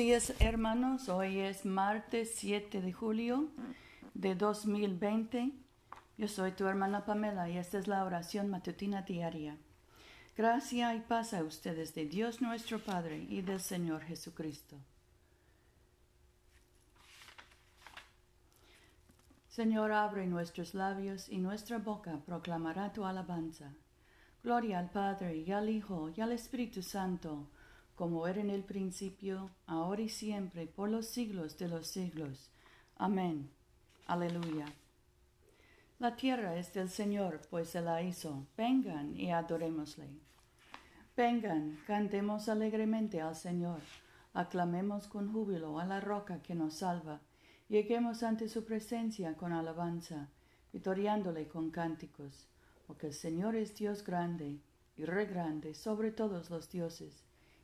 días, hermanos. Hoy es martes 7 de julio de 2020. Yo soy tu hermana Pamela y esta es la oración matutina diaria. Gracia y paz a ustedes de Dios nuestro Padre y del Señor Jesucristo. Señor, abre nuestros labios y nuestra boca proclamará tu alabanza. Gloria al Padre y al Hijo y al Espíritu Santo como era en el principio, ahora y siempre, por los siglos de los siglos. Amén. Aleluya. La tierra es del Señor, pues se la hizo. Vengan y adorémosle. Vengan, cantemos alegremente al Señor. Aclamemos con júbilo a la roca que nos salva. Lleguemos ante su presencia con alabanza, vitoriándole con cánticos. Porque el Señor es Dios grande y re grande sobre todos los dioses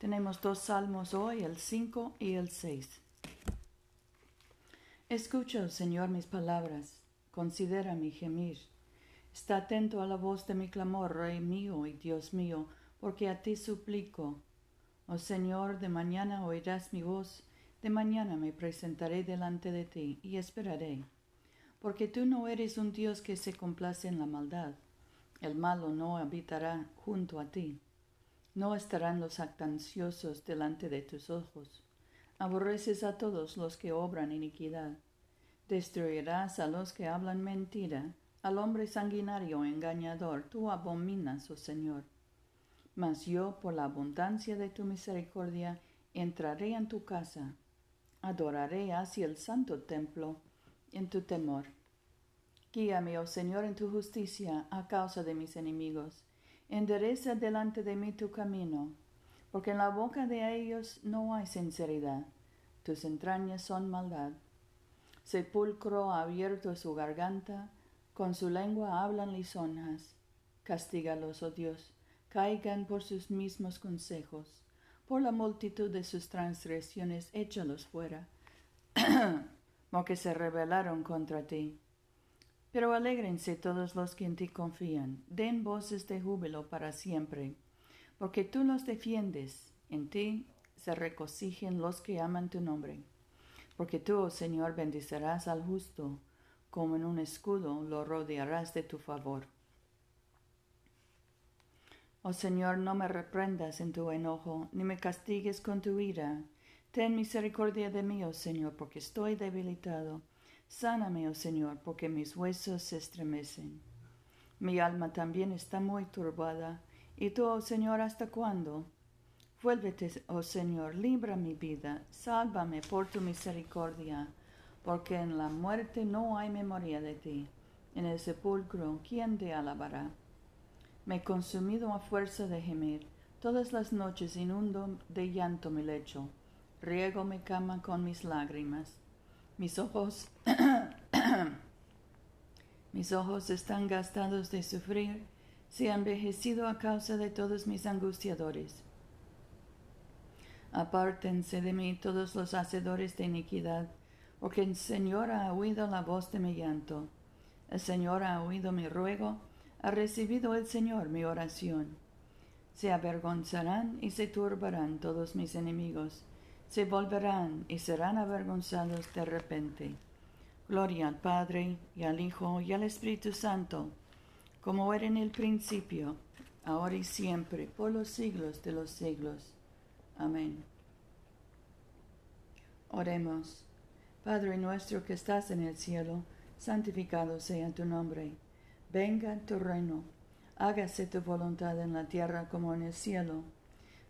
Tenemos dos salmos hoy, el 5 y el 6. Escucha, Señor, mis palabras, considera mi gemir. Está atento a la voz de mi clamor, Rey mío y Dios mío, porque a ti suplico. Oh Señor, de mañana oirás mi voz, de mañana me presentaré delante de ti y esperaré. Porque tú no eres un Dios que se complace en la maldad. El malo no habitará junto a ti. No estarán los actanciosos delante de tus ojos. Aborreces a todos los que obran iniquidad. Destruirás a los que hablan mentira. Al hombre sanguinario engañador tú abominas, oh Señor. Mas yo, por la abundancia de tu misericordia, entraré en tu casa. Adoraré hacia el santo templo en tu temor. Guíame, oh Señor, en tu justicia a causa de mis enemigos endereza delante de mí tu camino, porque en la boca de ellos no hay sinceridad, tus entrañas son maldad. Sepulcro abierto su garganta, con su lengua hablan lisonjas. Castígalos, oh Dios, caigan por sus mismos consejos, por la multitud de sus transgresiones échalos fuera, porque se rebelaron contra ti. Pero alégrense todos los que en ti confían, den voces de júbilo para siempre, porque tú los defiendes, en ti se regocijen los que aman tu nombre. Porque tú, oh Señor, bendicerás al justo, como en un escudo lo rodearás de tu favor. Oh Señor, no me reprendas en tu enojo, ni me castigues con tu ira. Ten misericordia de mí, oh Señor, porque estoy debilitado Sáname, oh Señor, porque mis huesos se estremecen. Mi alma también está muy turbada. ¿Y tú, oh Señor, hasta cuándo? Vuélvete, oh Señor, libra mi vida, sálvame por tu misericordia, porque en la muerte no hay memoria de ti. En el sepulcro, ¿quién te alabará? Me he consumido a fuerza de gemir, todas las noches inundo de llanto mi lecho, riego mi cama con mis lágrimas mis ojos, mis ojos están gastados de sufrir, se han envejecido a causa de todos mis angustiadores. Apártense de mí todos los hacedores de iniquidad, porque el Señor ha oído la voz de mi llanto. El Señor ha oído mi ruego, ha recibido el Señor mi oración. Se avergonzarán y se turbarán todos mis enemigos se volverán y serán avergonzados de repente. Gloria al Padre, y al Hijo, y al Espíritu Santo, como era en el principio, ahora y siempre, por los siglos de los siglos. Amén. Oremos. Padre nuestro que estás en el cielo, santificado sea tu nombre. Venga tu reino. Hágase tu voluntad en la tierra como en el cielo.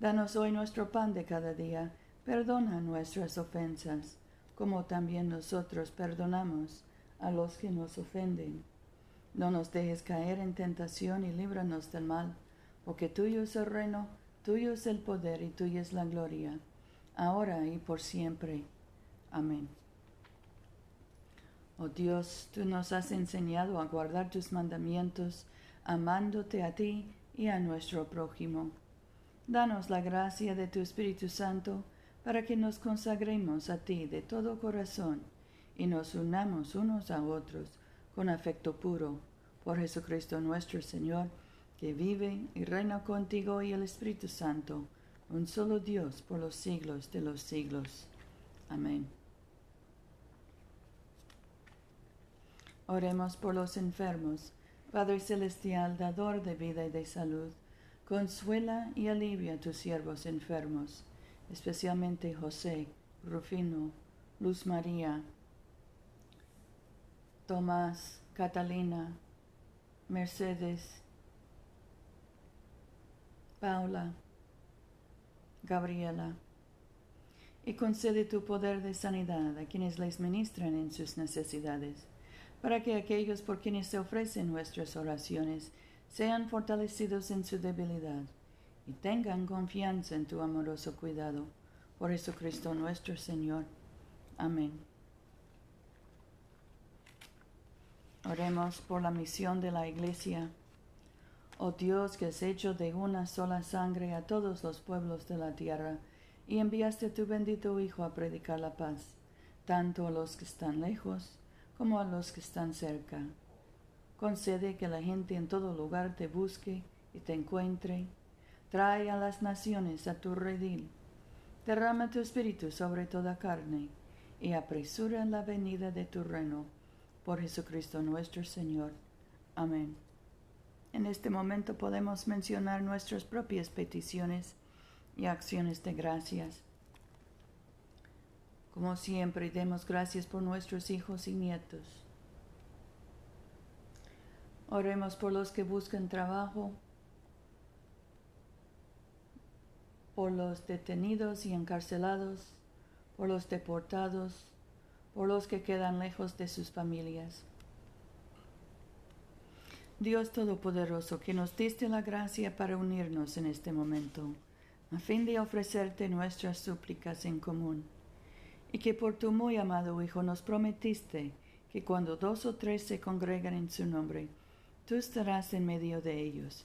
Danos hoy nuestro pan de cada día Perdona nuestras ofensas, como también nosotros perdonamos a los que nos ofenden. No nos dejes caer en tentación y líbranos del mal, porque tuyo es el reino, tuyo es el poder y tuya es la gloria, ahora y por siempre. Amén. Oh Dios, tú nos has enseñado a guardar tus mandamientos, amándote a ti y a nuestro prójimo. Danos la gracia de tu Espíritu Santo para que nos consagremos a ti de todo corazón y nos unamos unos a otros con afecto puro, por Jesucristo nuestro Señor, que vive y reina contigo y el Espíritu Santo, un solo Dios por los siglos de los siglos. Amén. Oremos por los enfermos. Padre Celestial, dador de vida y de salud, consuela y alivia a tus siervos enfermos, especialmente José, Rufino, Luz María, Tomás, Catalina, Mercedes, Paula, Gabriela, y concede tu poder de sanidad a quienes les ministran en sus necesidades para que aquellos por quienes se ofrecen nuestras oraciones sean fortalecidos en su debilidad y tengan confianza en tu amoroso cuidado. Por Jesucristo nuestro Señor. Amén. Oremos por la misión de la Iglesia. Oh Dios que has hecho de una sola sangre a todos los pueblos de la tierra y enviaste a tu bendito Hijo a predicar la paz, tanto a los que están lejos como a los que están cerca. Concede que la gente en todo lugar te busque y te encuentre. Trae a las naciones a tu redil. Derrama tu espíritu sobre toda carne y apresura la venida de tu reino. Por Jesucristo nuestro Señor. Amén. En este momento podemos mencionar nuestras propias peticiones y acciones de gracias. Como siempre, demos gracias por nuestros hijos y nietos. Oremos por los que buscan trabajo, por los detenidos y encarcelados, por los deportados, por los que quedan lejos de sus familias. Dios Todopoderoso, que nos diste la gracia para unirnos en este momento, a fin de ofrecerte nuestras súplicas en común y que por tu muy amado Hijo nos prometiste que cuando dos o tres se congregan en su nombre, tú estarás en medio de ellos.